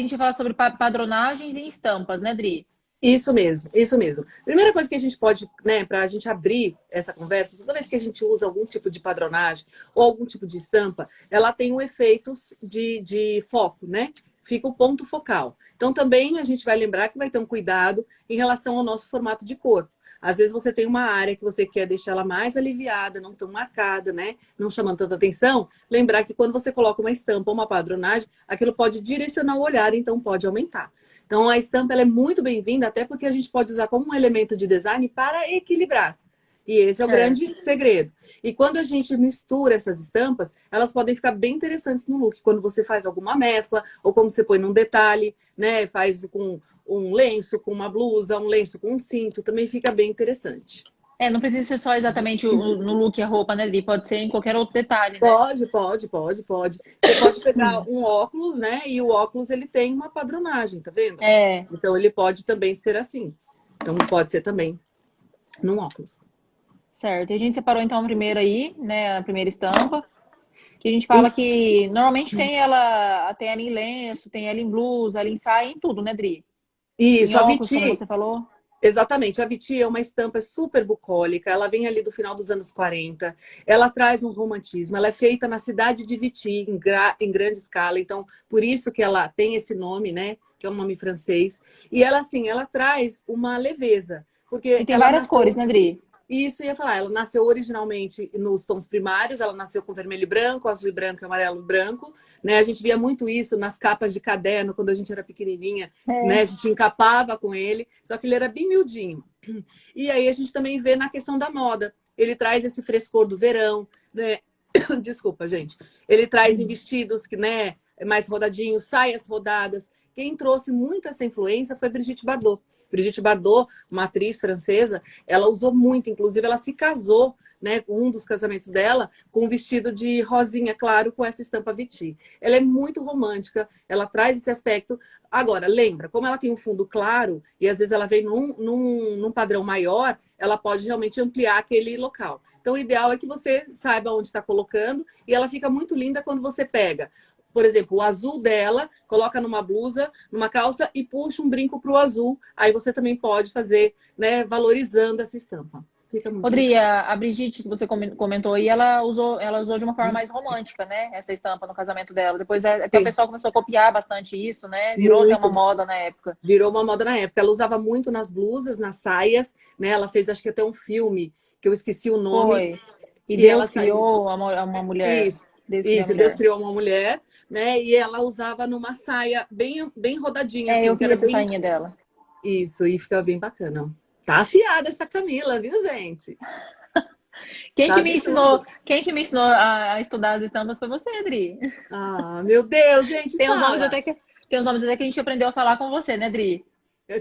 gente vai falar sobre padronagens e estampas, né, Dri? Isso mesmo, isso mesmo. Primeira coisa que a gente pode, né, para a gente abrir essa conversa, toda vez que a gente usa algum tipo de padronagem ou algum tipo de estampa, ela tem um efeito de, de foco, né? Fica o ponto focal. Então, também a gente vai lembrar que vai ter um cuidado em relação ao nosso formato de corpo. Às vezes você tem uma área que você quer deixar ela mais aliviada, não tão marcada, né? Não chamando tanta atenção. Lembrar que quando você coloca uma estampa ou uma padronagem, aquilo pode direcionar o olhar, então pode aumentar. Então a estampa é muito bem-vinda, até porque a gente pode usar como um elemento de design para equilibrar. E esse é o grande segredo. E quando a gente mistura essas estampas, elas podem ficar bem interessantes no look. Quando você faz alguma mescla, ou como você põe num detalhe, né? Faz com um lenço, com uma blusa, um lenço com um cinto, também fica bem interessante. É, não precisa ser só exatamente o, no look a roupa, né, Li? Pode ser em qualquer outro detalhe, né? Pode, pode, pode, pode. Você pode pegar um óculos, né? E o óculos, ele tem uma padronagem, tá vendo? É. Então, ele pode também ser assim. Então, pode ser também num óculos. Certo. E a gente separou, então, a primeira aí, né? A primeira estampa. Que a gente fala que normalmente tem ela, tem ela em lenço, tem ela em blusa, ela em saia, em tudo, né, Dri? Isso, em a óculos, Viti. como você falou. Exatamente, a Viti é uma estampa super bucólica, ela vem ali do final dos anos 40, ela traz um romantismo, ela é feita na cidade de Viti, em, gra... em grande escala, então por isso que ela tem esse nome, né, que é um nome francês, e ela assim, ela traz uma leveza, porque... E tem várias nasceu... cores, né, Dri? Isso ia falar, ela nasceu originalmente nos tons primários, ela nasceu com vermelho e branco, azul e branco, amarelo e branco, né? A gente via muito isso nas capas de caderno quando a gente era pequenininha, é. né? A gente encapava com ele, só que ele era bem miudinho. E aí a gente também vê na questão da moda, ele traz esse frescor do verão, né? Desculpa, gente. Ele traz em vestidos que, né, mais rodadinhos, saias rodadas. Quem trouxe muito essa influência foi Brigitte Bardot. Brigitte Bardot, uma atriz francesa, ela usou muito, inclusive ela se casou, né, um dos casamentos dela, com um vestido de rosinha claro com essa estampa Viti. Ela é muito romântica, ela traz esse aspecto. Agora, lembra, como ela tem um fundo claro e às vezes ela vem num, num, num padrão maior, ela pode realmente ampliar aquele local. Então, o ideal é que você saiba onde está colocando e ela fica muito linda quando você pega por exemplo, o azul dela, coloca numa blusa, numa calça e puxa um brinco para o azul. Aí você também pode fazer, né, valorizando essa estampa. Fica muito Rodria, a Brigitte que você comentou aí, ela usou, ela usou de uma forma mais romântica, né? Essa estampa no casamento dela. Depois é, o pessoal começou a copiar bastante isso, né? Virou até uma moda na época. Virou uma moda na época. Ela usava muito nas blusas, nas saias, né? Ela fez acho que até um filme que eu esqueci o nome. Foi. E, e Deus criou saiu... uma mulher. Isso. Deus Isso, Deus criou uma mulher, né? E ela usava numa saia bem, bem rodadinha. É, assim, eu vi essa bem... sainha dela. Isso, e ficava bem bacana. Tá afiada essa Camila, viu, gente? Quem, tá que me ensinou, quem que me ensinou a, estudar as estampas foi você, Adri. Ah, meu Deus, gente. Tem uns, nomes até que, tem uns nomes até que a gente aprendeu a falar com você, né, Adri?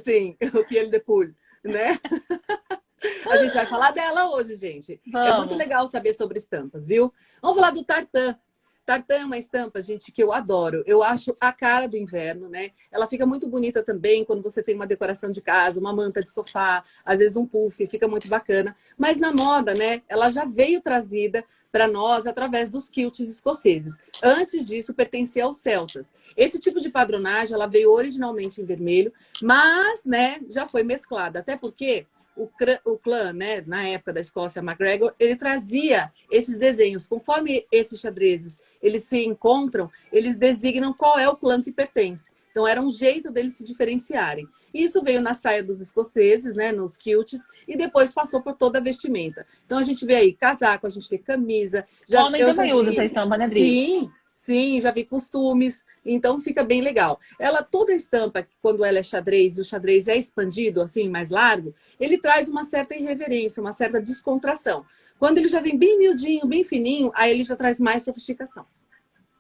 Sim, o Pierre de Poule, né? A gente vai falar dela hoje, gente. É Vamos. É muito legal saber sobre estampas, viu? Vamos falar do tartan. Tartan é uma estampa, gente, que eu adoro. Eu acho a cara do inverno, né? Ela fica muito bonita também quando você tem uma decoração de casa, uma manta de sofá, às vezes um puff, fica muito bacana. Mas na moda, né? Ela já veio trazida para nós através dos quilts escoceses. Antes disso, pertencia aos celtas. Esse tipo de padronagem, ela veio originalmente em vermelho, mas, né, já foi mesclada. Até porque o, o clã, né, na época da Escócia, MacGregor, ele trazia esses desenhos. Conforme esses xadrezes eles se encontram, eles designam qual é o clã que pertence. Então era um jeito deles se diferenciarem. Isso veio na saia dos escoceses, né, nos quilts, e depois passou por toda a vestimenta. Então a gente vê aí casaco, a gente vê camisa. Já, o homem também usa essa estampa, né, Dri? Sim, Sim, já vi costumes, então fica bem legal. Ela, toda estampa, quando ela é xadrez e o xadrez é expandido, assim, mais largo, ele traz uma certa irreverência, uma certa descontração. Quando ele já vem bem miudinho, bem fininho, aí ele já traz mais sofisticação.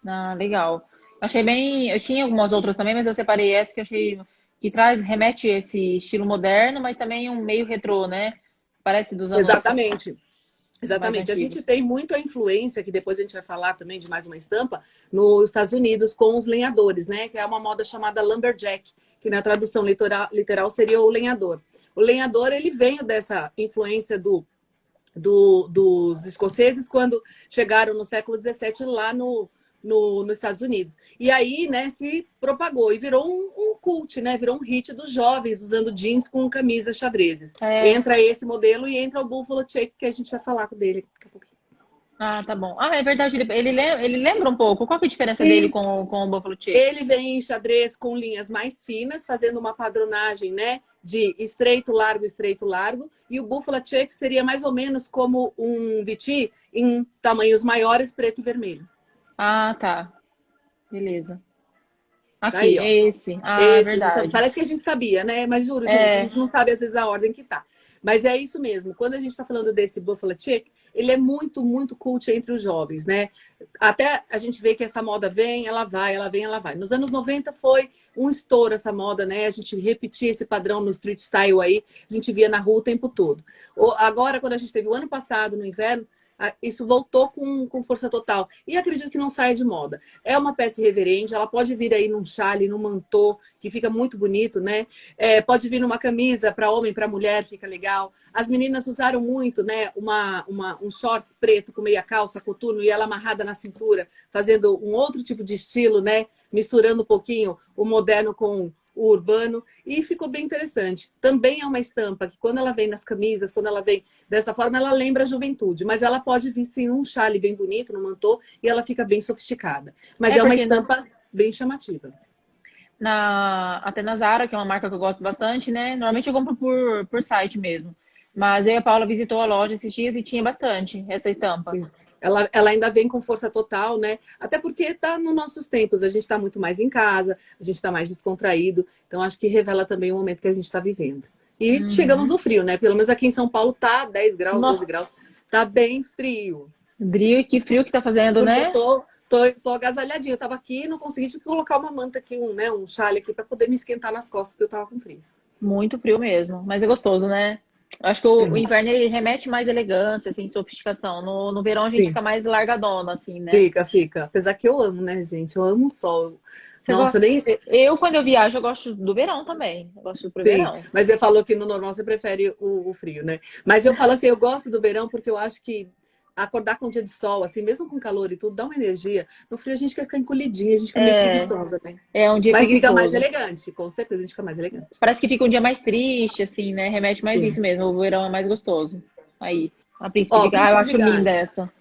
Ah, legal. Achei bem. Eu tinha algumas outras também, mas eu separei essa que achei que traz, remete esse estilo moderno, mas também um meio retrô, né? Parece dos anos. Exatamente. Exatamente. A gente tem muita influência, que depois a gente vai falar também de mais uma estampa, nos Estados Unidos com os lenhadores, né? Que é uma moda chamada lumberjack, que na tradução literal, literal seria o lenhador. O lenhador, ele veio dessa influência do, do, dos escoceses quando chegaram no século XVII lá no, no, nos Estados Unidos. E aí, né, se propagou e virou um, um cult, né? Virou um hit dos jovens usando jeans com camisas xadrezes. É. Entra esse modelo e entra o Buffalo Check, que a gente vai falar dele daqui a pouquinho. Ah, tá bom. Ah, é verdade, ele, ele, ele lembra um pouco. Qual que é a diferença Sim. dele com, com o Buffalo Check? Ele vem em xadrez com linhas mais finas, fazendo uma padronagem, né? De estreito, largo, estreito, largo. E o Buffalo Check seria mais ou menos como um Viti em tamanhos maiores, preto e vermelho. Ah, tá. Beleza. Aqui, Aí, esse. Ah, esse. verdade. Parece que a gente sabia, né? Mas juro, gente, é. a gente não sabe às vezes a ordem que tá. Mas é isso mesmo. Quando a gente está falando desse Buffalo Chick, ele é muito, muito cult entre os jovens, né? Até a gente vê que essa moda vem, ela vai, ela vem, ela vai. Nos anos 90 foi um estouro essa moda, né? A gente repetia esse padrão no street style aí, a gente via na rua o tempo todo. Agora, quando a gente teve o ano passado, no inverno, isso voltou com, com força total. E acredito que não saia de moda. É uma peça irreverente, ela pode vir aí num chale, num mantô, que fica muito bonito, né? É, pode vir numa camisa para homem, para mulher, fica legal. As meninas usaram muito, né? Uma, uma, um shorts preto com meia calça, coturno, e ela amarrada na cintura, fazendo um outro tipo de estilo, né? Misturando um pouquinho o moderno com o urbano, e ficou bem interessante. Também é uma estampa que, quando ela vem nas camisas, quando ela vem dessa forma, ela lembra a juventude, mas ela pode vir sim num chale bem bonito, num mantô, e ela fica bem sofisticada. Mas é, é uma estampa não... bem chamativa. Na, até na Zara, que é uma marca que eu gosto bastante, né? Normalmente eu compro por, por site mesmo. Mas eu e a Paula visitou a loja esses dias e tinha bastante essa estampa. Sim ela, ela ainda vem com força total, né? Até porque está nos nossos tempos, a gente está muito mais em casa, a gente está mais descontraído, então acho que revela também o momento que a gente está vivendo. E uhum. chegamos no frio, né? Pelo menos aqui em São Paulo tá 10 graus, Nossa. 12 graus, tá bem frio. Frio, que frio que tá fazendo, porque né? Eu tô, tô, tô agasalhadinha, eu tava aqui e não consegui que colocar uma manta aqui, um, né, um chale aqui para poder me esquentar nas costas, porque eu tava com frio. Muito frio mesmo, mas é gostoso, né? Acho que o, o, inverno ele remete mais elegância, assim, sofisticação. No, no verão a gente Sim. fica mais largadona, assim, né? Fica, fica. Apesar que eu amo, né, gente? Eu amo o sol. Você Nossa, gosta... nem. Eu, quando eu viajo, eu gosto do verão também. Eu gosto do verão. Mas você falou que no normal você prefere o, o frio, né? Mas eu falo assim, eu gosto do verão porque eu acho que acordar com um dia de sol, assim, mesmo com calor e tudo, dá uma energia. No frio a gente quer ficar encolhidinha, a gente fica é, meio preguiçosa, né? É um dia Mas preguiçoso. fica mais elegante, com certeza a gente fica mais elegante. Parece que fica um dia mais triste, assim, né? Remete mais Sim. isso mesmo, o verão é mais gostoso. Aí, a príncipe Ó, de Gales, eu acho linda essa.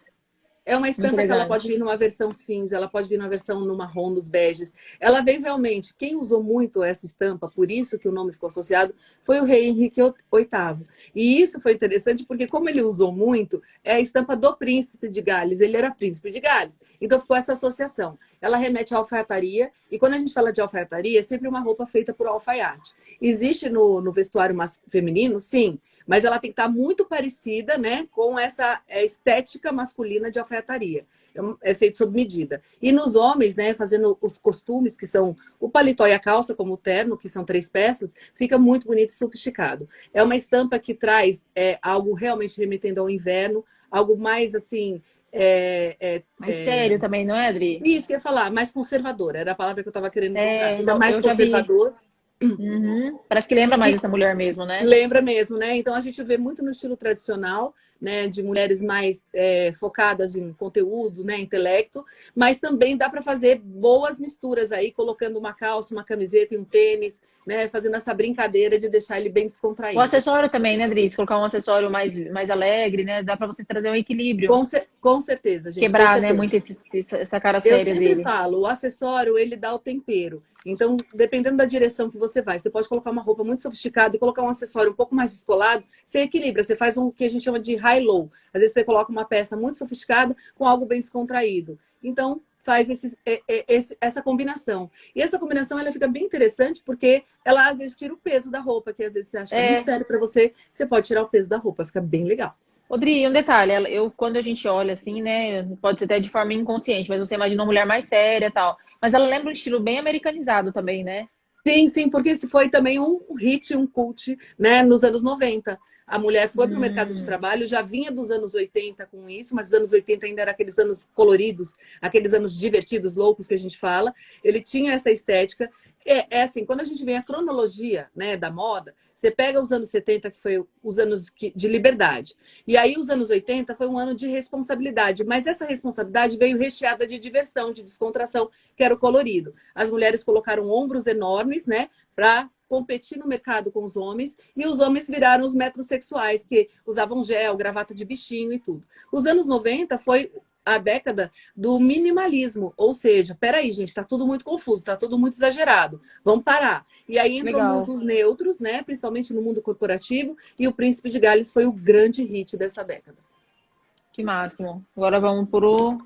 É uma estampa que ela pode vir numa versão cinza, ela pode vir numa versão no marrom, nos beges. Ela vem realmente. Quem usou muito essa estampa, por isso que o nome ficou associado, foi o rei Henrique VIII. E isso foi interessante porque, como ele usou muito, é a estampa do príncipe de Gales. Ele era príncipe de Gales. Então ficou essa associação. Ela remete à alfaiataria. E quando a gente fala de alfaiataria, é sempre uma roupa feita por alfaiate. Existe no, no vestuário feminino? Sim mas ela tem que estar muito parecida né, com essa é, estética masculina de alfaiataria. É, é feito sob medida. E nos homens, né, fazendo os costumes, que são o paletó e a calça, como o terno, que são três peças, fica muito bonito e sofisticado. É uma estampa que traz é, algo realmente remetendo ao inverno, algo mais assim. É, é, mais é... sério também, não é, Adri? Isso que eu ia falar, mais conservador, era a palavra que eu estava querendo é. Ainda mais conservador. Vi Uhum. Parece que lembra mais e, essa mulher mesmo, né? Lembra mesmo, né? Então a gente vê muito no estilo tradicional, né? De mulheres mais é, focadas em conteúdo, né? Intelecto, mas também dá para fazer boas misturas aí, colocando uma calça, uma camiseta e um tênis, né? Fazendo essa brincadeira de deixar ele bem descontraído. O acessório também, né, Dris? Colocar um acessório mais, mais alegre, né? Dá para você trazer um equilíbrio. Com, com certeza, gente. Quebrar, né? Muito esse, essa cara séria dele. Eu sempre falo, o acessório, ele dá o tempero. Então, dependendo da direção que você vai, você pode colocar uma roupa muito sofisticada e colocar um acessório um pouco mais descolado, você equilibra, você faz um que a gente chama de high-low. Às vezes você coloca uma peça muito sofisticada com algo bem descontraído. Então, faz esse, é, é, esse, essa combinação. E essa combinação ela fica bem interessante porque ela às vezes tira o peso da roupa, que às vezes você acha é. muito sério para você, você pode tirar o peso da roupa, fica bem legal. Rodrigo, um detalhe, eu quando a gente olha assim, né, pode ser até de forma inconsciente, mas você imagina uma mulher mais séria, tal. Mas ela lembra um estilo bem americanizado também, né? Sim, sim, porque esse foi também um hit, um cult, né, nos anos 90. A mulher foi para o mercado de hum. trabalho, já vinha dos anos 80 com isso, mas os anos 80 ainda eram aqueles anos coloridos, aqueles anos divertidos, loucos que a gente fala. Ele tinha essa estética. É, é assim, quando a gente vem a cronologia né, da moda, você pega os anos 70, que foi os anos de liberdade, e aí os anos 80 foi um ano de responsabilidade, mas essa responsabilidade veio recheada de diversão, de descontração, que era o colorido. As mulheres colocaram ombros enormes, né, para competir no mercado com os homens e os homens viraram os metrosexuais que usavam gel, gravata de bichinho e tudo. Os anos 90 foi a década do minimalismo, ou seja, peraí, gente, está tudo muito confuso, está tudo muito exagerado, vamos parar. E aí entrou Legal. muitos neutros, né, principalmente no mundo corporativo, e o Príncipe de Gales foi o grande hit dessa década. Que máximo. Agora vamos pro...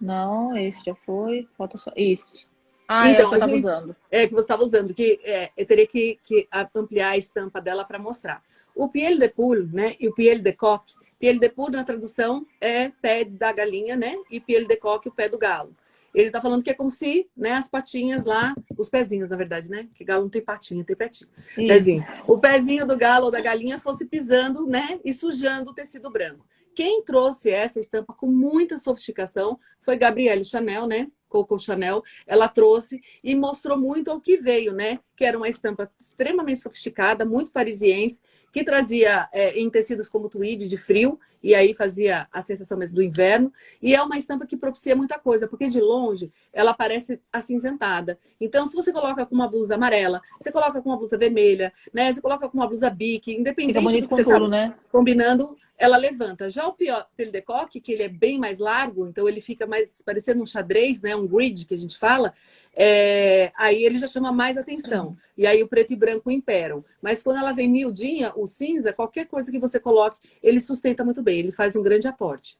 Não, esse já foi, falta só... Isso. Ah, é então, é, que gente, usando. é que você estava usando, que é, eu teria que, que ampliar a estampa dela para mostrar. O piel de poule, né, e o piel de coque. Piel de poule, na tradução, é pé da galinha, né, e piel de coque, o pé do galo. Ele está falando que é como se, né, as patinhas lá, os pezinhos, na verdade, né, que galo não tem patinha, tem petinho. Pezinho. O pezinho do galo ou da galinha fosse pisando, né, e sujando o tecido branco. Quem trouxe essa estampa com muita sofisticação foi Gabrielle Chanel, né? Coco Chanel, ela trouxe e mostrou muito ao que veio, né? Que era uma estampa extremamente sofisticada, muito parisiense, que trazia é, em tecidos como tweed de frio, e aí fazia a sensação mesmo do inverno. E é uma estampa que propicia muita coisa, porque de longe ela parece acinzentada. Então, se você coloca com uma blusa amarela, você coloca com uma blusa vermelha, né? Você coloca com uma blusa bique, independente do que você tá né? combinando, ela levanta. Já o pelo de coque, que ele é bem mais largo, então ele fica mais parecendo um xadrez, né? Um grid que a gente fala. É... Aí ele já chama mais atenção. E aí o preto e branco imperam. Mas quando ela vem miudinha, o cinza, qualquer coisa que você coloque, ele sustenta muito bem. Ele faz um grande aporte.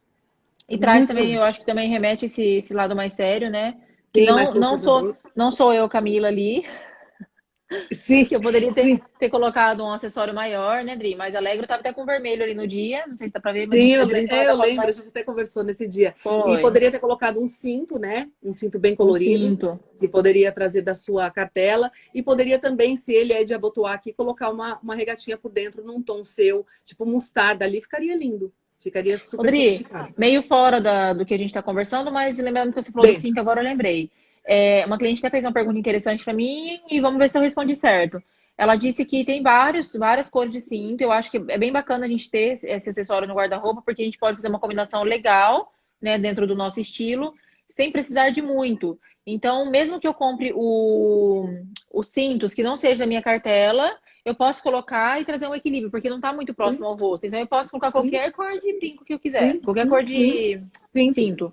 E traz muito também, bom. eu acho que também remete esse, esse lado mais sério, né? Sim, não, não, sou, não sou eu, Camila, ali, Sim. Que eu poderia ter, ter colocado um acessório maior, né, Dri? Mas Alegro estava até com vermelho ali no dia. Não sei se dá para ver. Mas Sim, eu, é, eu lembro, mais... a gente até conversou nesse dia. Foi. E poderia ter colocado um cinto, né? Um cinto bem colorido. Um cinto. Que poderia trazer da sua cartela. E poderia também, se ele é de abotoar aqui, colocar uma, uma regatinha por dentro num tom seu, tipo mostarda ali, ficaria lindo. Ficaria super Dri, meio fora da, do que a gente está conversando, mas lembrando que você falou bem. do cinto, agora eu lembrei. É, uma cliente até fez uma pergunta interessante para mim e vamos ver se eu respondi certo. Ela disse que tem vários, várias cores de cinto. Eu acho que é bem bacana a gente ter esse acessório no guarda-roupa, porque a gente pode fazer uma combinação legal, né, dentro do nosso estilo, sem precisar de muito. Então, mesmo que eu compre o, os cintos que não seja da minha cartela, eu posso colocar e trazer um equilíbrio, porque não está muito próximo ao rosto. Então, eu posso colocar qualquer cor de brinco que eu quiser, qualquer cor de cinto.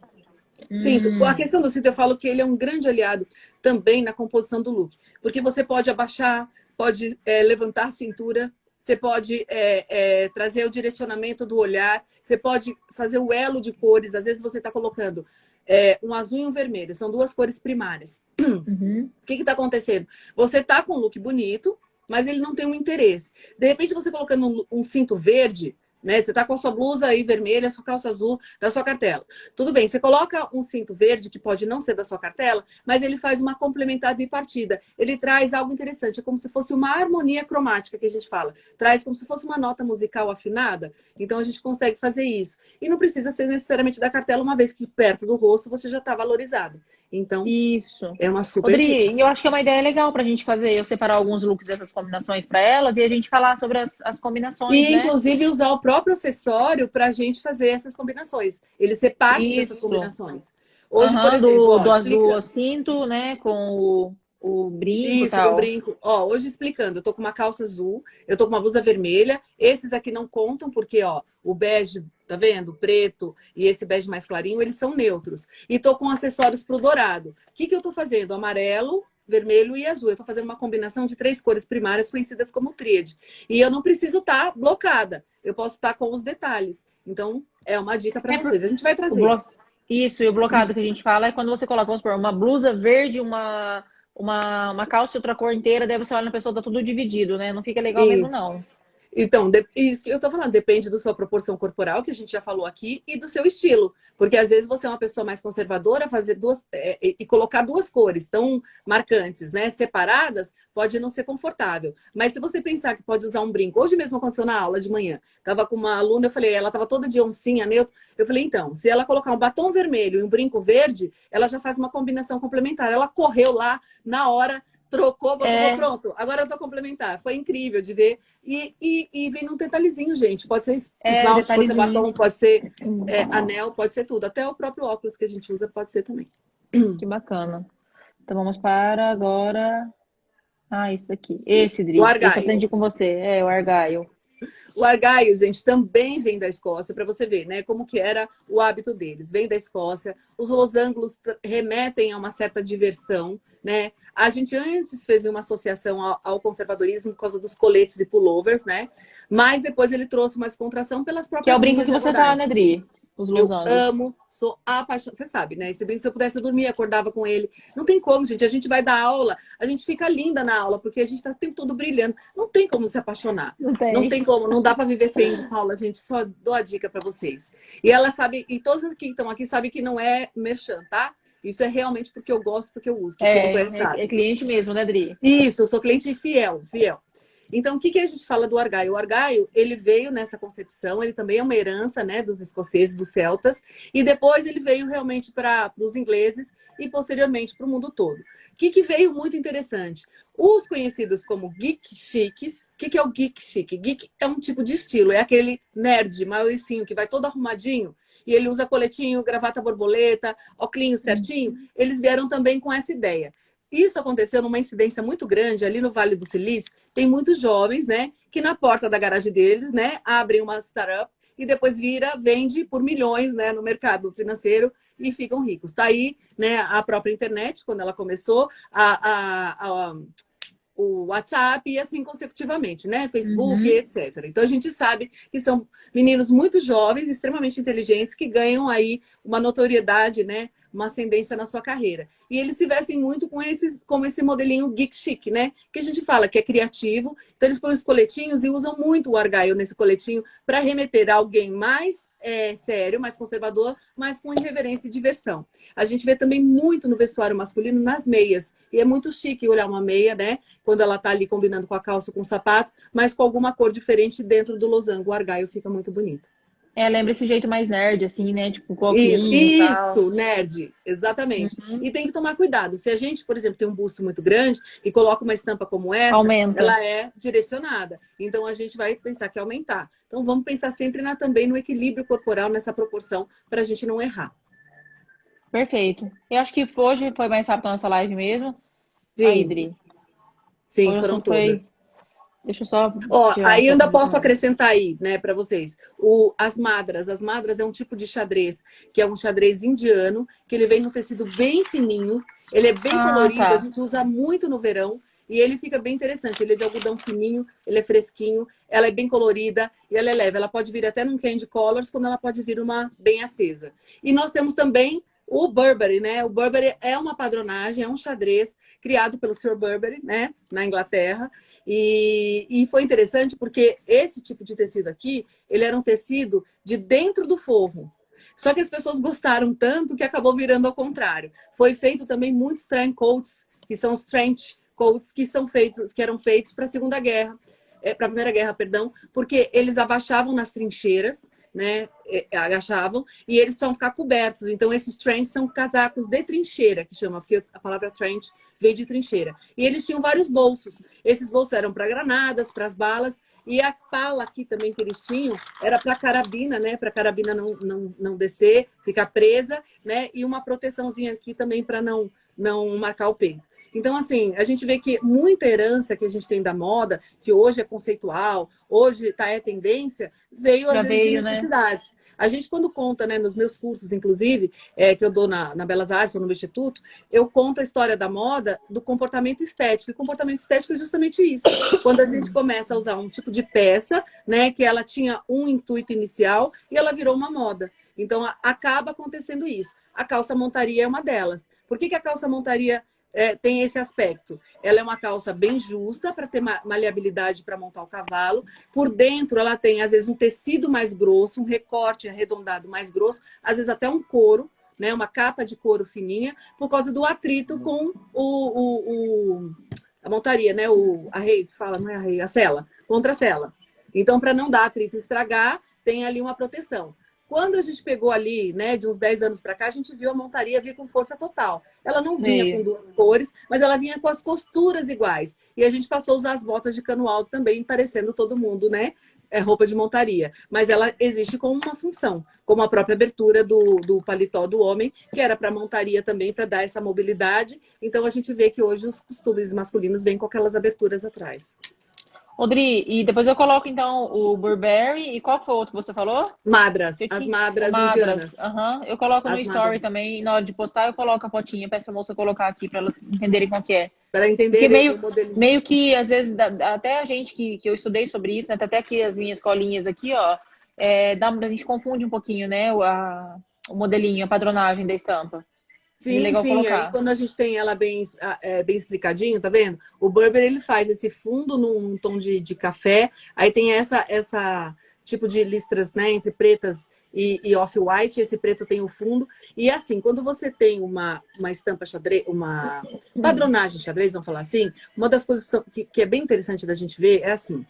Cinto. Hum. A questão do cinto, eu falo que ele é um grande aliado também na composição do look. Porque você pode abaixar, pode é, levantar a cintura, você pode é, é, trazer o direcionamento do olhar, você pode fazer o elo de cores. Às vezes você está colocando é, um azul e um vermelho, são duas cores primárias. Uhum. O que está acontecendo? Você está com um look bonito, mas ele não tem um interesse. De repente, você colocando um, um cinto verde, né? Você está com a sua blusa aí vermelha, sua calça azul da sua cartela. Tudo bem, você coloca um cinto verde, que pode não ser da sua cartela, mas ele faz uma complementar bipartida. Ele traz algo interessante, é como se fosse uma harmonia cromática que a gente fala. Traz como se fosse uma nota musical afinada. Então a gente consegue fazer isso. E não precisa ser necessariamente da cartela, uma vez que perto do rosto você já está valorizado. Então, isso. É uma super. Rodri, eu acho que é uma ideia legal para a gente fazer, eu separar alguns looks dessas combinações para elas e a gente falar sobre as, as combinações. E, né? inclusive, usar o próprio acessório para a gente fazer essas combinações. Ele ser parte isso. dessas combinações. Hoje, uhum, por exemplo, do, ó, do, do cinto, né, com o o brinco Isso, tal. o brinco. Ó, hoje explicando, eu tô com uma calça azul, eu tô com uma blusa vermelha. Esses aqui não contam porque, ó, o bege, tá vendo? Preto e esse bege mais clarinho, eles são neutros. E tô com acessórios pro dourado. O que que eu tô fazendo? Amarelo, vermelho e azul. Eu tô fazendo uma combinação de três cores primárias conhecidas como tríade. E eu não preciso estar tá blocada. Eu posso estar tá com os detalhes. Então, é uma dica para é vocês. A gente vai trazer. Isso, e o blocado que a gente fala é quando você coloca, vamos supor, uma blusa verde, uma uma, uma calça e outra cor inteira, daí você olha na pessoa, tá tudo dividido, né? Não fica legal Isso. mesmo, não. Então, isso que eu estou falando, depende da sua proporção corporal, que a gente já falou aqui, e do seu estilo. Porque às vezes você é uma pessoa mais conservadora, fazer duas é, e colocar duas cores tão marcantes, né? Separadas, pode não ser confortável. Mas se você pensar que pode usar um brinco, hoje mesmo aconteceu na aula de manhã, tava com uma aluna, eu falei, ela tava toda de oncinha, neutro. Eu falei, então, se ela colocar um batom vermelho e um brinco verde, ela já faz uma combinação complementar. Ela correu lá na hora trocou, botou, é. pronto. Agora eu tô complementar. Foi incrível de ver. E, e, e vem num detalhezinho, gente. Pode ser é, esmalte, pode ser batom, pode ser é, anel, pode ser tudo. Até o próprio óculos que a gente usa pode ser também. Que bacana. Então vamos para agora. Ah, isso daqui. Esse, Dri. O argaio. Esse eu aprendi com você. É, o argaio. O argaio, gente, também vem da Escócia, para você ver, né, como que era o hábito deles. Vem da Escócia. Os losanglos remetem a uma certa diversão, né? A gente antes fez uma associação ao, ao, conservadorismo por causa dos coletes e pullovers, né? Mas depois ele trouxe uma descontração pelas próprias. Que é o brinco que você tá, né, Dri? Os eu amo, sou apaixonada. Você sabe, né? Esse brinco, se eu pudesse dormir, acordava com ele. Não tem como, gente. A gente vai dar aula, a gente fica linda na aula, porque a gente tá o tempo todo brilhando. Não tem como se apaixonar. Não tem, não tem como, não dá para viver sem de Paula, gente. Só dou a dica para vocês. E ela sabe, e todos que estão aqui sabem que não é merchan, tá? Isso é realmente porque eu gosto, porque eu uso. é, é, é cliente mesmo, né, Dri? Isso, eu sou cliente fiel, fiel. Então, o que, que a gente fala do argaio? O argaio, ele veio nessa concepção, ele também é uma herança né, dos escoceses, dos celtas, e depois ele veio realmente para os ingleses e posteriormente para o mundo todo. O que, que veio muito interessante? Os conhecidos como geek chiques, o que, que é o geek chique? Geek é um tipo de estilo, é aquele nerd, mauricinho, que vai todo arrumadinho, e ele usa coletinho, gravata borboleta, óculos certinho. Eles vieram também com essa ideia. Isso aconteceu numa incidência muito grande ali no Vale do Silício. Tem muitos jovens, né, que na porta da garagem deles, né, abrem uma startup e depois vira, vende por milhões, né, no mercado financeiro e ficam ricos. Está aí, né, a própria internet, quando ela começou, a, a, a o WhatsApp e assim consecutivamente, né? Facebook, uhum. etc. Então a gente sabe que são meninos muito jovens, extremamente inteligentes, que ganham aí uma notoriedade, né? Uma ascendência na sua carreira. E eles se vestem muito com esses, como esse modelinho geek chic, né? Que a gente fala que é criativo. Então eles põem os coletinhos e usam muito o argyle nesse coletinho para remeter a alguém mais é, sério, mais conservador, mas com irreverência e diversão. A gente vê também muito no vestuário masculino nas meias. E é muito chique olhar uma meia, né? Quando ela tá ali combinando com a calça, com o sapato, mas com alguma cor diferente dentro do losango. O argaio fica muito bonito. É, lembra esse jeito mais nerd, assim, né? Tipo, coquinho Isso, nerd, exatamente. Uhum. E tem que tomar cuidado. Se a gente, por exemplo, tem um busto muito grande e coloca uma estampa como essa, Aumenta. ela é direcionada. Então a gente vai pensar que aumentar. Então vamos pensar sempre na, também no equilíbrio corporal, nessa proporção, para a gente não errar. Perfeito. Eu acho que hoje foi mais rápido a nossa live mesmo. Sim. Aí, Dri. Sim, hoje foram todas. Foi Deixa eu só. Ó, aí ainda posso acrescentar aí, né, para vocês. O, as madras. As madras é um tipo de xadrez, que é um xadrez indiano, que ele vem no tecido bem fininho. Ele é bem ah, colorido, tá. a gente usa muito no verão. E ele fica bem interessante. Ele é de algodão fininho, ele é fresquinho, ela é bem colorida e ela é leve. Ela pode vir até num candy colors, quando ela pode vir uma bem acesa. E nós temos também o Burberry, né? O Burberry é uma padronagem, é um xadrez criado pelo Sr. Burberry, né? Na Inglaterra. E, e foi interessante porque esse tipo de tecido aqui, ele era um tecido de dentro do forro. Só que as pessoas gostaram tanto que acabou virando ao contrário. Foi feito também muitos trench coats, que são os trench coats que são feitos, que eram feitos para a Segunda Guerra, é, para a Primeira Guerra, perdão, porque eles abaixavam nas trincheiras né, agachavam, e eles precisavam ficar cobertos. Então, esses trench são casacos de trincheira, que chama, porque a palavra trench veio de trincheira. E eles tinham vários bolsos. Esses bolsos eram para granadas, para as balas, e a pala aqui também que eles tinham era para carabina, né, para carabina não, não, não descer, ficar presa, né, e uma proteçãozinha aqui também para não não marcar o peito. Então, assim, a gente vê que muita herança que a gente tem da moda, que hoje é conceitual, hoje tá, é tendência, veio às vezes de né? necessidades. Né? A gente, quando conta, né, nos meus cursos, inclusive, é, que eu dou na, na Belas Artes ou no Instituto, eu conto a história da moda do comportamento estético. E comportamento estético é justamente isso. Quando a gente começa a usar um tipo de peça, né, que ela tinha um intuito inicial e ela virou uma moda. Então, acaba acontecendo isso. A calça montaria é uma delas. Por que, que a calça montaria é, tem esse aspecto. Ela é uma calça bem justa para ter maleabilidade para montar o cavalo. Por dentro, ela tem, às vezes, um tecido mais grosso, um recorte arredondado mais grosso, às vezes até um couro, né? Uma capa de couro fininha, por causa do atrito com o, o, o a montaria, né? O, a rei, fala, não é a rei, a cela, contra a cela. Então, para não dar atrito e estragar, tem ali uma proteção. Quando a gente pegou ali, né, de uns 10 anos para cá, a gente viu a montaria vir com força total. Ela não vinha Meio. com duas cores, mas ela vinha com as costuras iguais. E a gente passou a usar as botas de cano alto também, parecendo todo mundo, né? É roupa de montaria. Mas ela existe com uma função, como a própria abertura do, do paletó do homem, que era para montaria também, para dar essa mobilidade. Então a gente vê que hoje os costumes masculinos vêm com aquelas aberturas atrás. Odri, e depois eu coloco então o Burberry e qual foi o outro que você falou? Madras, as madras, madras. indianas. Uhum. Eu coloco as no madras. story também, na hora de postar eu coloco a fotinha, peço a moça colocar aqui para elas entenderem qual que é. Para entenderem meio, meio que, às vezes, até a gente que, que eu estudei sobre isso, né, até aqui as minhas colinhas aqui, ó, é, dá, a gente confunde um pouquinho, né, a, o modelinho, a padronagem da estampa. Sim, legal sim. Colocar. Aí, quando a gente tem ela bem, é, bem explicadinho, tá vendo? O Burberry ele faz esse fundo num tom de, de café, aí tem essa essa tipo de listras, né, entre pretas e, e off-white, esse preto tem o fundo. E assim, quando você tem uma, uma estampa xadrez, uma padronagem xadrez, vamos falar assim, uma das coisas que, que é bem interessante da gente ver é assim,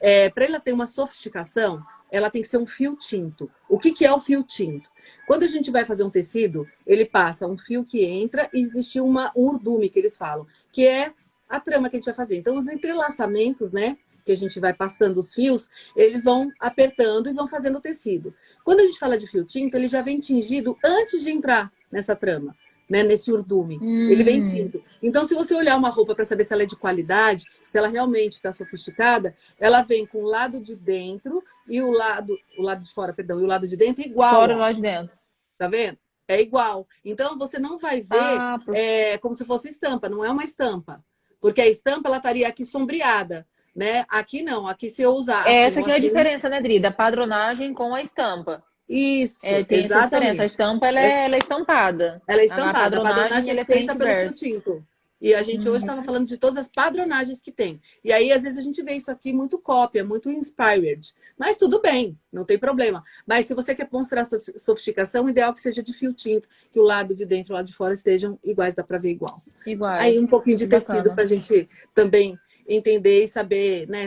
é, para ela ter uma sofisticação, ela tem que ser um fio tinto. O que, que é o fio tinto? Quando a gente vai fazer um tecido, ele passa um fio que entra e existe uma, um urdume, que eles falam, que é a trama que a gente vai fazer. Então, os entrelaçamentos, né? Que a gente vai passando os fios, eles vão apertando e vão fazendo o tecido. Quando a gente fala de fio tinto, ele já vem tingido antes de entrar nessa trama né, nesse urdume. Hum. Ele vem tinto. Então, se você olhar uma roupa para saber se ela é de qualidade, se ela realmente está sofisticada, ela vem com o lado de dentro e o lado, o lado de fora, perdão, e o lado de dentro igual. Fora e lado de dentro. Tá vendo? É igual. Então, você não vai ver ah, é, como se fosse estampa, não é uma estampa. Porque a estampa, ela estaria aqui sombreada. Né? Aqui não, aqui se eu usar. Essa assim, que é a diferença, né, Dri? Da padronagem com a estampa. Isso, é, tem exatamente. A estampa ela é, ela é estampada. Ela é estampada. A padronagem, a padronagem é feita pelo fio tinto. E a gente uhum. hoje estava falando de todas as padronagens que tem. E aí, às vezes, a gente vê isso aqui muito cópia, muito inspired. Mas tudo bem, não tem problema. Mas se você quer mostrar sofisticação, o ideal é que seja de fio tinto, que o lado de dentro e o lado de fora estejam iguais, dá para ver igual. Iguais. Aí um pouquinho de tecido para a gente também entender e saber, né?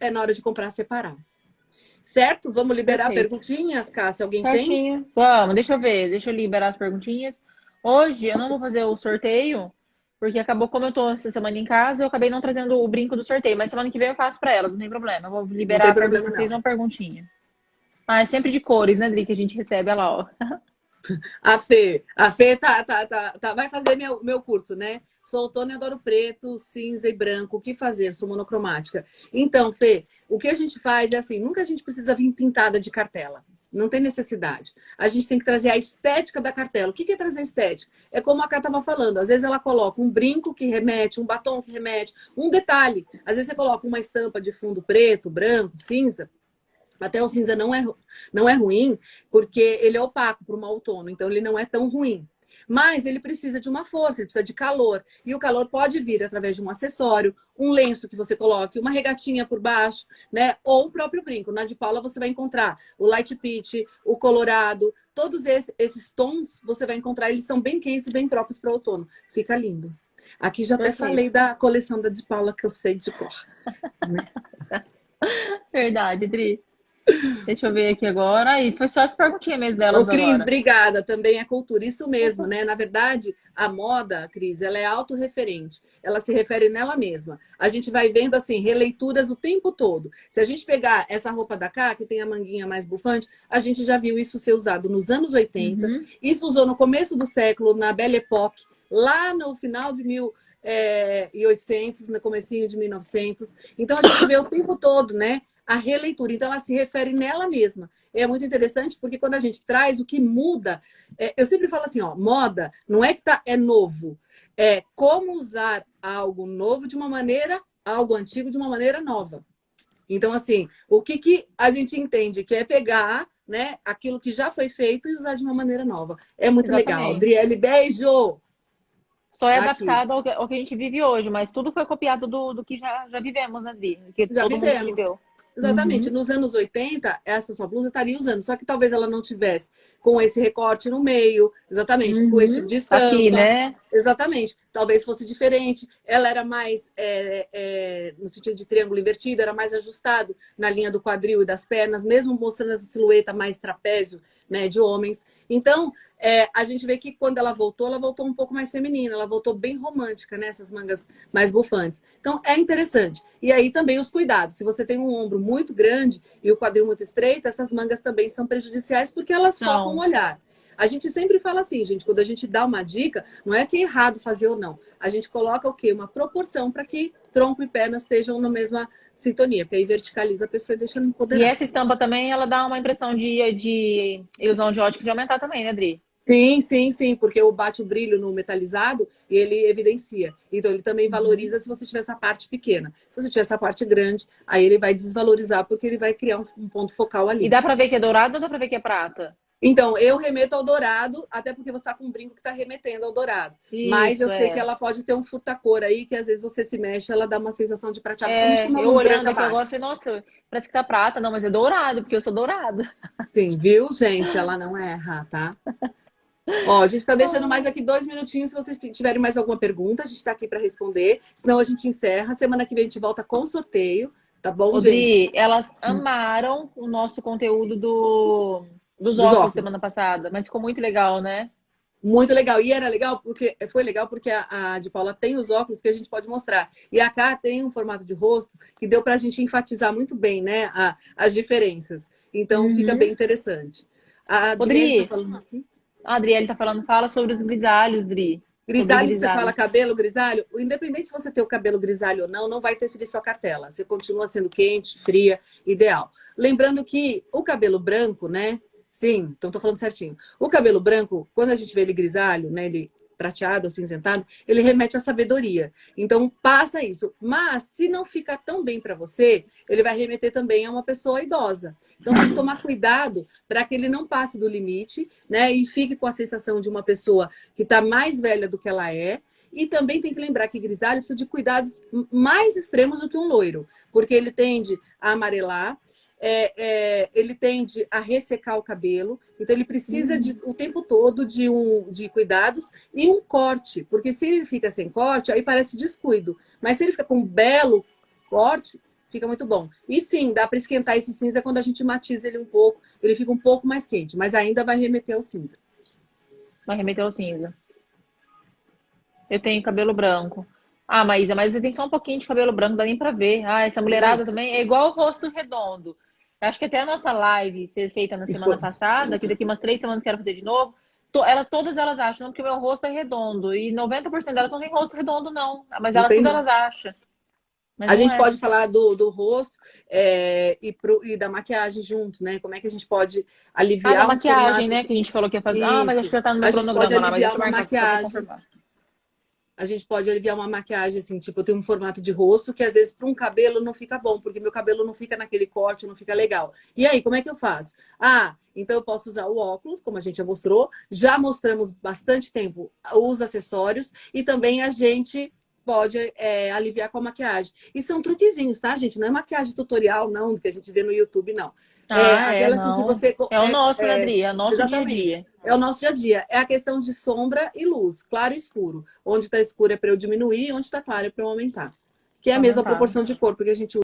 É na hora de comprar, separar. Certo? Vamos liberar Perfeito. perguntinhas, Cássia? Alguém Certinho. tem? Vamos, deixa eu ver. Deixa eu liberar as perguntinhas. Hoje eu não vou fazer o sorteio, porque acabou como eu tô essa semana em casa, eu acabei não trazendo o brinco do sorteio. Mas semana que vem eu faço para elas, não tem problema. Eu vou liberar para vocês uma perguntinha. Ah, é sempre de cores, né, Dri, que a gente recebe. Olha lá, ó. A Fê, a Fê tá, tá, tá, tá, vai fazer meu, meu curso, né? Sou outono e adoro preto, cinza e branco. O que fazer? Sou monocromática. Então, Fê, o que a gente faz é assim: nunca a gente precisa vir pintada de cartela. Não tem necessidade. A gente tem que trazer a estética da cartela. O que é trazer estética? É como a Cá estava falando. Às vezes ela coloca um brinco que remete, um batom que remete, um detalhe. Às vezes você coloca uma estampa de fundo preto, branco, cinza. Até o cinza não é, não é ruim, porque ele é opaco para uma outono, então ele não é tão ruim. Mas ele precisa de uma força, ele precisa de calor. E o calor pode vir através de um acessório, um lenço que você coloque, uma regatinha por baixo, né? Ou o próprio brinco. Na de Paula você vai encontrar o light peach, o colorado, todos esses, esses tons você vai encontrar, eles são bem quentes e bem próprios para outono. Fica lindo. Aqui já Perfeito. até falei da coleção da de Paula que eu sei de cor. Né? Verdade, Dri. Deixa eu ver aqui agora. E foi só as perguntinhas mesmo delas Ô, Cris, agora. obrigada. Também é cultura. Isso mesmo, né? Na verdade, a moda, Cris, ela é autorreferente. Ela se refere nela mesma. A gente vai vendo, assim, releituras o tempo todo. Se a gente pegar essa roupa da cá, que tem a manguinha mais bufante, a gente já viu isso ser usado nos anos 80. Uhum. Isso usou no começo do século, na Belle Époque, lá no final de mil é, e 800, no comecinho de 1900. Então a gente vê o tempo todo, né? A releitura. Então, ela se refere nela mesma. É muito interessante porque quando a gente traz o que muda, é, eu sempre falo assim, ó, moda não é que tá, é novo, é como usar algo novo de uma maneira, algo antigo de uma maneira nova. Então, assim, o que, que a gente entende que é pegar né, aquilo que já foi feito e usar de uma maneira nova. É muito Exatamente. legal. Adriele, beijo! Só é Aqui. adaptado ao que, ao que, a gente vive hoje, mas tudo foi copiado do, do que já, já vivemos, né, Dri? Que já vivemos. Exatamente. Uhum. Nos anos 80, essa sua blusa estaria usando, só que talvez ela não tivesse com esse recorte no meio, exatamente, uhum. com esse tipo de estampa. Aqui, né? Exatamente. Talvez fosse diferente. Ela era mais, é, é, no sentido de triângulo invertido, era mais ajustado na linha do quadril e das pernas, mesmo mostrando essa silhueta mais trapézio, né, de homens. Então, é, a gente vê que quando ela voltou, ela voltou um pouco mais feminina, ela voltou bem romântica, né, essas mangas mais bufantes. Então, é interessante. E aí também os cuidados. Se você tem um ombro muito grande e o quadril muito estreito, essas mangas também são prejudiciais porque elas focam um olhar. A gente sempre fala assim, gente, quando a gente dá uma dica, não é que é errado fazer ou não. A gente coloca o quê? Uma proporção para que tronco e pernas estejam na mesma sintonia, porque aí verticaliza a pessoa e deixa ela empoderada. E essa estampa também, ela dá uma impressão de, de ilusão de ótica de aumentar também, né, Adri? Sim, sim, sim, porque o bate o brilho no metalizado e ele evidencia. Então ele também uhum. valoriza se você tiver essa parte pequena. Se você tiver essa parte grande, aí ele vai desvalorizar porque ele vai criar um, ponto focal ali. E dá para ver que é dourado ou dá para ver que é prata? Então, eu remeto ao dourado, até porque você está com um brinco que está remetendo ao dourado. Isso, Mas eu é. sei que ela pode ter um furta-cor aí, que às vezes você se mexe, ela dá uma sensação de prateado. É, eu olhando aqui agora, falei, nossa, parece que tá prata. Não, mas é dourado, porque eu sou dourado. Sim, viu, gente? Ela não erra, tá? Ó, a gente está deixando mais aqui dois minutinhos. Se vocês tiverem mais alguma pergunta, a gente está aqui para responder. Senão a gente encerra. Semana que vem a gente volta com sorteio. Tá bom, Odri, gente? elas amaram o nosso conteúdo do dos, óculos, óculos semana passada, mas ficou muito legal, né? Muito legal. E era legal porque foi legal porque a, a, de Paula tem os óculos que a gente pode mostrar. E a Cá tem um formato de rosto que deu para a gente enfatizar muito bem, né? A, as diferenças. Então uhum. fica bem interessante. A Adriele tá falando aqui. A Adriele tá falando, fala sobre os grisalhos, Dri. Grisalho, grisalho, você fala cabelo grisalho, independente se você tem o cabelo grisalho ou não, não vai interferir sua cartela. Você continua sendo quente, fria, ideal. Lembrando que o cabelo branco, né? Sim, então tô falando certinho. O cabelo branco, quando a gente vê ele grisalho, né, ele prateado, acinzentado, ele remete à sabedoria. Então passa isso. Mas se não fica tão bem para você, ele vai remeter também a uma pessoa idosa. Então tem que tomar cuidado para que ele não passe do limite, né, e fique com a sensação de uma pessoa que está mais velha do que ela é. E também tem que lembrar que grisalho precisa de cuidados mais extremos do que um loiro, porque ele tende a amarelar, é, é, ele tende a ressecar o cabelo, então ele precisa de, o tempo todo de, um, de cuidados e um corte, porque se ele fica sem corte, aí parece descuido, mas se ele fica com um belo corte, fica muito bom. E sim, dá para esquentar esse cinza quando a gente matiza ele um pouco, ele fica um pouco mais quente, mas ainda vai remeter ao cinza. Vai remeter ao cinza. Eu tenho cabelo branco. Ah, Maísa, mas você tem só um pouquinho de cabelo branco, dá nem pra ver. Ah, essa mulherada também é igual o rosto redondo. Acho que até a nossa live ser feita na semana passada, que daqui umas três semanas quero fazer de novo, to, ela, todas elas acham, não, porque o meu rosto é redondo. E 90% delas não tem rosto redondo, não. Mas elas tudo elas acham. Mas a gente é. pode falar do, do rosto é, e, pro, e, da maquiagem junto, né? Como é que a gente pode aliviar ah, a maquiagem, formato... né? Que a gente falou que ia fazer. Isso. Ah, mas acho que já tá no meu a cronograma lá, mas uma maquiagem a gente pode aliviar uma maquiagem, assim, tipo, eu tenho um formato de rosto que às vezes para um cabelo não fica bom, porque meu cabelo não fica naquele corte, não fica legal. E aí, como é que eu faço? Ah, então eu posso usar o óculos, como a gente já mostrou. Já mostramos bastante tempo os acessórios e também a gente pode é, aliviar com a maquiagem. E são truquezinhos, tá, gente? Não é maquiagem tutorial, não, que a gente vê no YouTube, não. Ah, é, é, assim você, é o nosso, é, Adri, é o nosso dia a dia. É o nosso dia a dia. É a questão de sombra e luz, claro e escuro. Onde está escuro é para eu diminuir, onde está claro é para eu aumentar. Que é a mesma proporção de cor, porque a gente